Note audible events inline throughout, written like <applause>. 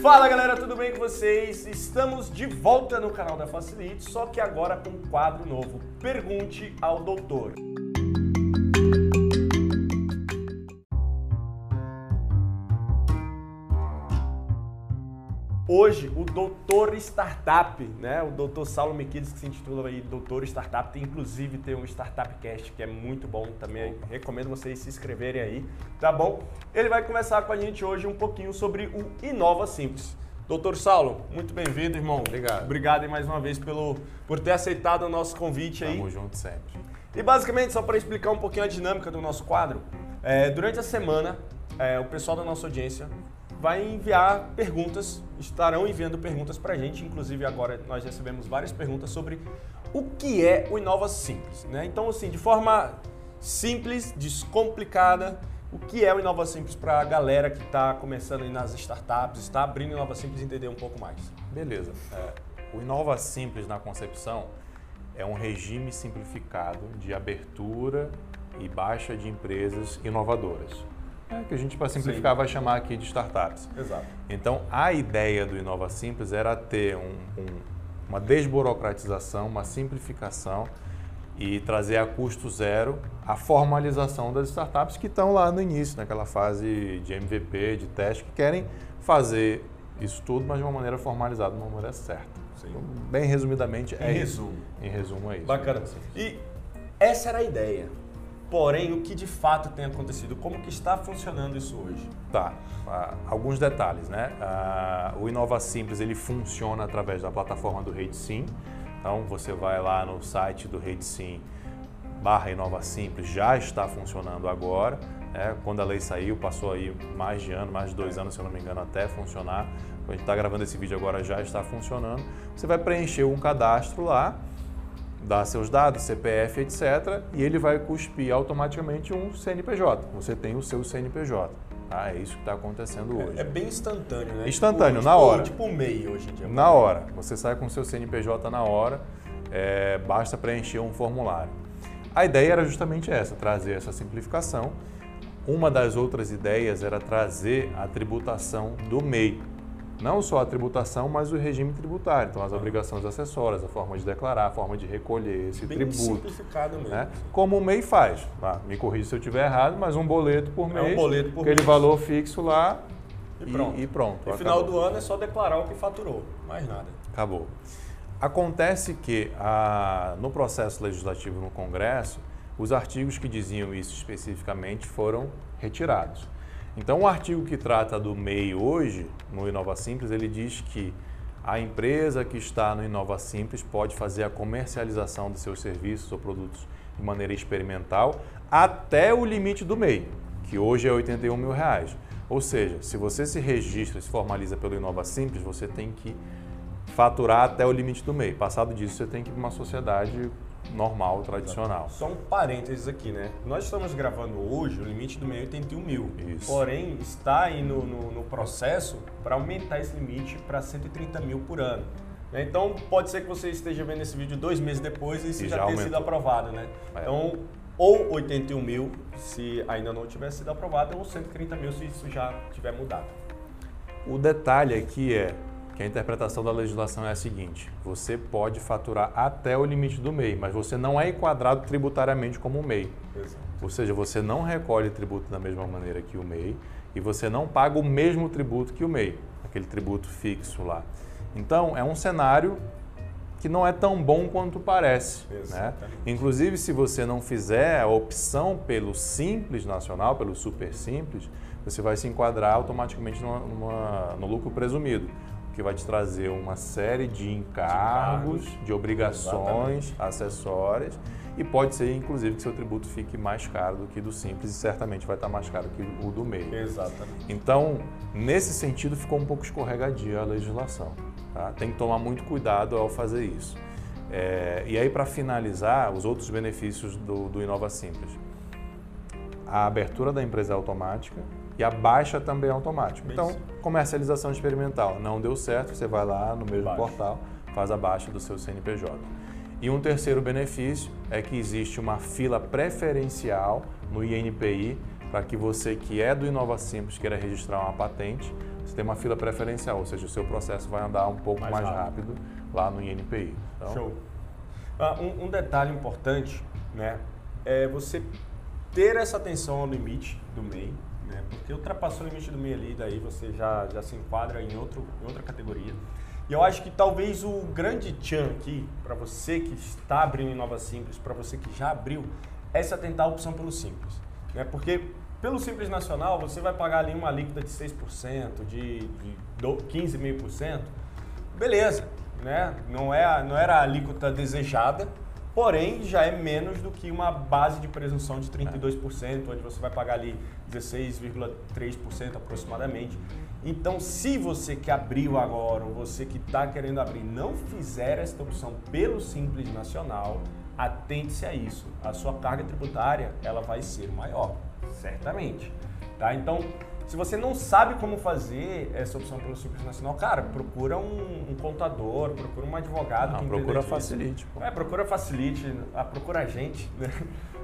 Fala galera, tudo bem com vocês? Estamos de volta no canal da Facilite, só que agora com um quadro novo. Pergunte ao doutor. Hoje, o Doutor Startup, né? O Doutor Saulo Miquides, que se intitula aí Doutor Startup, tem inclusive tem um Startup Cast que é muito bom também. Recomendo vocês se inscreverem aí, tá bom? Ele vai conversar com a gente hoje um pouquinho sobre o Inova Simples. Doutor Saulo, muito bem-vindo, irmão. Obrigado. Obrigado mais uma vez pelo, por ter aceitado o nosso convite aí. Tamo junto sempre. E basicamente, só para explicar um pouquinho a dinâmica do nosso quadro, é, durante a semana, é, o pessoal da nossa audiência vai enviar perguntas, estarão enviando perguntas para a gente. Inclusive, agora nós recebemos várias perguntas sobre o que é o Inova Simples. Né? Então, assim, de forma simples, descomplicada, o que é o Inova Simples para a galera que está começando aí nas startups, está abrindo Inova Simples entender um pouco mais. Beleza. É, o Inova Simples na concepção é um regime simplificado de abertura e baixa de empresas inovadoras. É, que a gente, para simplificar, Sim. vai chamar aqui de startups. Exato. Então, a ideia do Inova Simples era ter um, um, uma desburocratização, uma simplificação e trazer a custo zero a formalização das startups que estão lá no início, naquela fase de MVP, de teste, que querem fazer isso tudo, mas de uma maneira formalizada, de uma maneira certa. Então, bem resumidamente, é em resumo. Isso. Em resumo, é isso. Bacana. E essa era a ideia. Porém, o que de fato tem acontecido? Como que está funcionando isso hoje? Tá, uh, alguns detalhes, né? Uh, o Inova Simples ele funciona através da plataforma do RateSim. Então, você vai lá no site do RateSim barra Inova Simples, já está funcionando agora. Né? Quando a lei saiu, passou aí mais de ano, mais de dois anos, se eu não me engano, até funcionar. A gente está gravando esse vídeo agora, já está funcionando. Você vai preencher um cadastro lá dá seus dados, CPF, etc., e ele vai cuspir automaticamente um CNPJ. Você tem o seu CNPJ. Tá? É isso que está acontecendo é, hoje. É, é, bem instantâneo, né? Instantâneo, tipo, na hora. Tipo o MEI hoje em dia. Na hora. Você sai com o seu CNPJ na hora, é, basta preencher um formulário. A ideia era justamente essa, trazer essa simplificação. Uma das outras ideias era trazer a tributação do MEI, não só a tributação, mas o regime tributário. Então, as ah. obrigações acessórias, a forma de declarar, a forma de recolher esse Bem tributo. simplificado mesmo. Né? Como o MEI faz. Ah, me corrija se eu estiver errado, mas um boleto por mês. É um boleto por aquele mês. valor fixo lá e pronto. E, e pronto. No final do ano é só declarar o que faturou, mais nada. Acabou. Acontece que a, no processo legislativo no Congresso, os artigos que diziam isso especificamente foram retirados. Então, o artigo que trata do MEI hoje, no Inova Simples, ele diz que a empresa que está no Inova Simples pode fazer a comercialização de seus serviços ou produtos de maneira experimental até o limite do MEI, que hoje é 81 mil reais. Ou seja, se você se registra, se formaliza pelo Inova Simples, você tem que faturar até o limite do MEI. Passado disso, você tem que ir para uma sociedade normal, tradicional. Só um parênteses aqui, né? Nós estamos gravando hoje, o limite do meio é 81 mil. Isso. Porém, está aí no, no, no processo para aumentar esse limite para 130 mil por ano. Né? Então, pode ser que você esteja vendo esse vídeo dois meses depois e isso E já, já tenha sido aprovado, né? É. Então, ou 81 mil se ainda não tivesse sido aprovado, ou 130 mil se isso já tiver mudado. O detalhe aqui é que a interpretação da legislação é a seguinte: você pode faturar até o limite do MEI, mas você não é enquadrado tributariamente como um MEI. Exato. Ou seja, você não recolhe tributo da mesma maneira que o MEI e você não paga o mesmo tributo que o MEI, aquele tributo fixo lá. Então, é um cenário que não é tão bom quanto parece. Né? Inclusive, se você não fizer a opção pelo Simples Nacional, pelo Super Simples, você vai se enquadrar automaticamente numa, numa, no lucro presumido, o que vai te trazer uma série de encargos, de, encargos. obrigações acessórias e pode ser, inclusive, que seu tributo fique mais caro do que do Simples e certamente vai estar mais caro que o do MEI. Exatamente. Então, nesse sentido, ficou um pouco escorregadia a legislação. Tá? Tem que tomar muito cuidado ao fazer isso. É, e aí, para finalizar, os outros benefícios do, do Inova Simples. A abertura da empresa é automática e a baixa também é automática. Então, comercialização experimental. Não deu certo, você vai lá no mesmo Baixa. portal, faz a baixa do seu CNPJ. E um terceiro benefício é que existe uma fila preferencial no INPI para que você que é do Inova Simples queira registrar uma patente, você tem uma fila preferencial, ou seja, o seu processo vai andar um pouco mais, Mais rápido. rápido. lá no INPI. Então, Show. Ah, um, um detalhe importante, né, é você ter essa atenção ao limite do MEI, né, porque ultrapassou o limite do MEI ali, daí você já, já se enquadra em, outro, em outra categoria. E eu acho que talvez o grande tchan aqui, para você que está abrindo em Nova Simples, para você que já abriu, é se atentar à opção pelo Simples. Né, porque pelo Simples Nacional, você vai pagar ali uma alíquota de 6%, de, de do- 15,5%, beleza, né? Não, é, não era a alíquota desejada, porém já é menos do que uma base de presunção de 32%, onde você vai pagar ali 16,3% aproximadamente. Então, se você que abriu agora, ou você que está querendo abrir, não fizer esta opção pelo Simples Nacional, atente-se a isso. A sua carga tributária ela vai ser maior, certamente. Tá? Então, se você não sabe como fazer essa opção pelo Simples Nacional, cara, procura um, um contador, procura um advogado Não, que procura. Facilite, pô. É, procura Facilite, a- procura a gente, <laughs> né?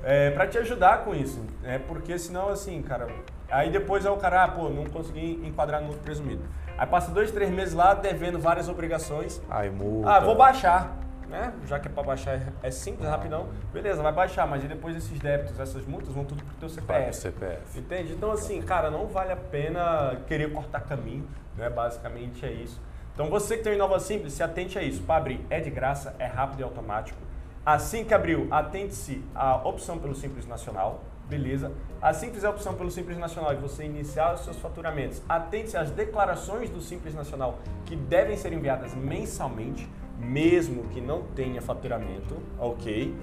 É, para te ajudar com isso. É, porque senão, assim, cara, aí depois é o cara, ah, pô, não consegui enquadrar no presumido. Aí passa dois, três meses lá devendo várias obrigações. Aí multa. Ah, vou baixar. Né? Já que é para baixar é- é simples, rapidão. Beleza, vai baixar, mas depois esses débitos, essas multas vão tudo pro teu Vai pro CPF. CPF. Entende? Então, assim, cara, não vale a pena querer cortar caminho, né? Basicamente é isso. Então, você que tem Inova Simples, se atente a isso. Para abrir, é de graça, é rápido e automático. Assim que abriu, atente-se à opção pelo Simples Nacional, beleza? Assim que fizer a opção pelo Simples Nacional e você iniciar os seus faturamentos, atente-se às declarações do Simples Nacional que devem ser enviadas mensalmente, mesmo que não tenha faturamento, ok?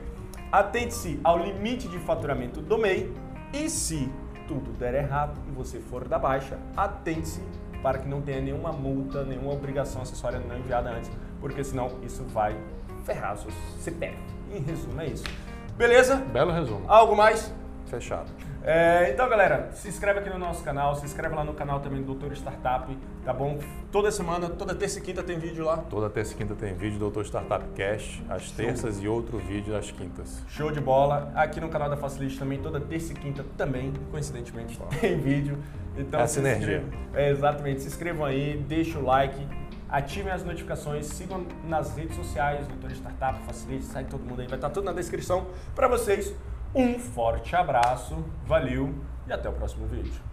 Atente-se ao limite de faturamento do MEI e se tudo der errado e você for da baixa, atente-se para que não tenha nenhuma multa, nenhuma obrigação acessória não enviada antes, porque senão isso vai ferrar o seu CPF. Em resumo, é isso. Beleza? Belo resumo. Algo mais? Fechado. É, então, galera, se inscreve aqui no nosso canal, se inscreve lá no canal também do Doutor Startup, tá bom? Toda semana, toda terça e quinta tem vídeo lá. Toda terça e quinta tem vídeo do Doutor Startup Cash, às Show. terças e outro vídeo às quintas. Show de bola. Aqui no canal da Facilite também, toda terça e quinta também, coincidentemente, tem vídeo. Então, É a se sinergia. É, exatamente. Se inscrevam aí, deixem o like, ativem as notificações, sigam nas redes sociais, Doutor Startup, Facilite, sai todo mundo aí, vai estar tudo na descrição para vocês. Um forte abraço, valeu e até o próximo vídeo.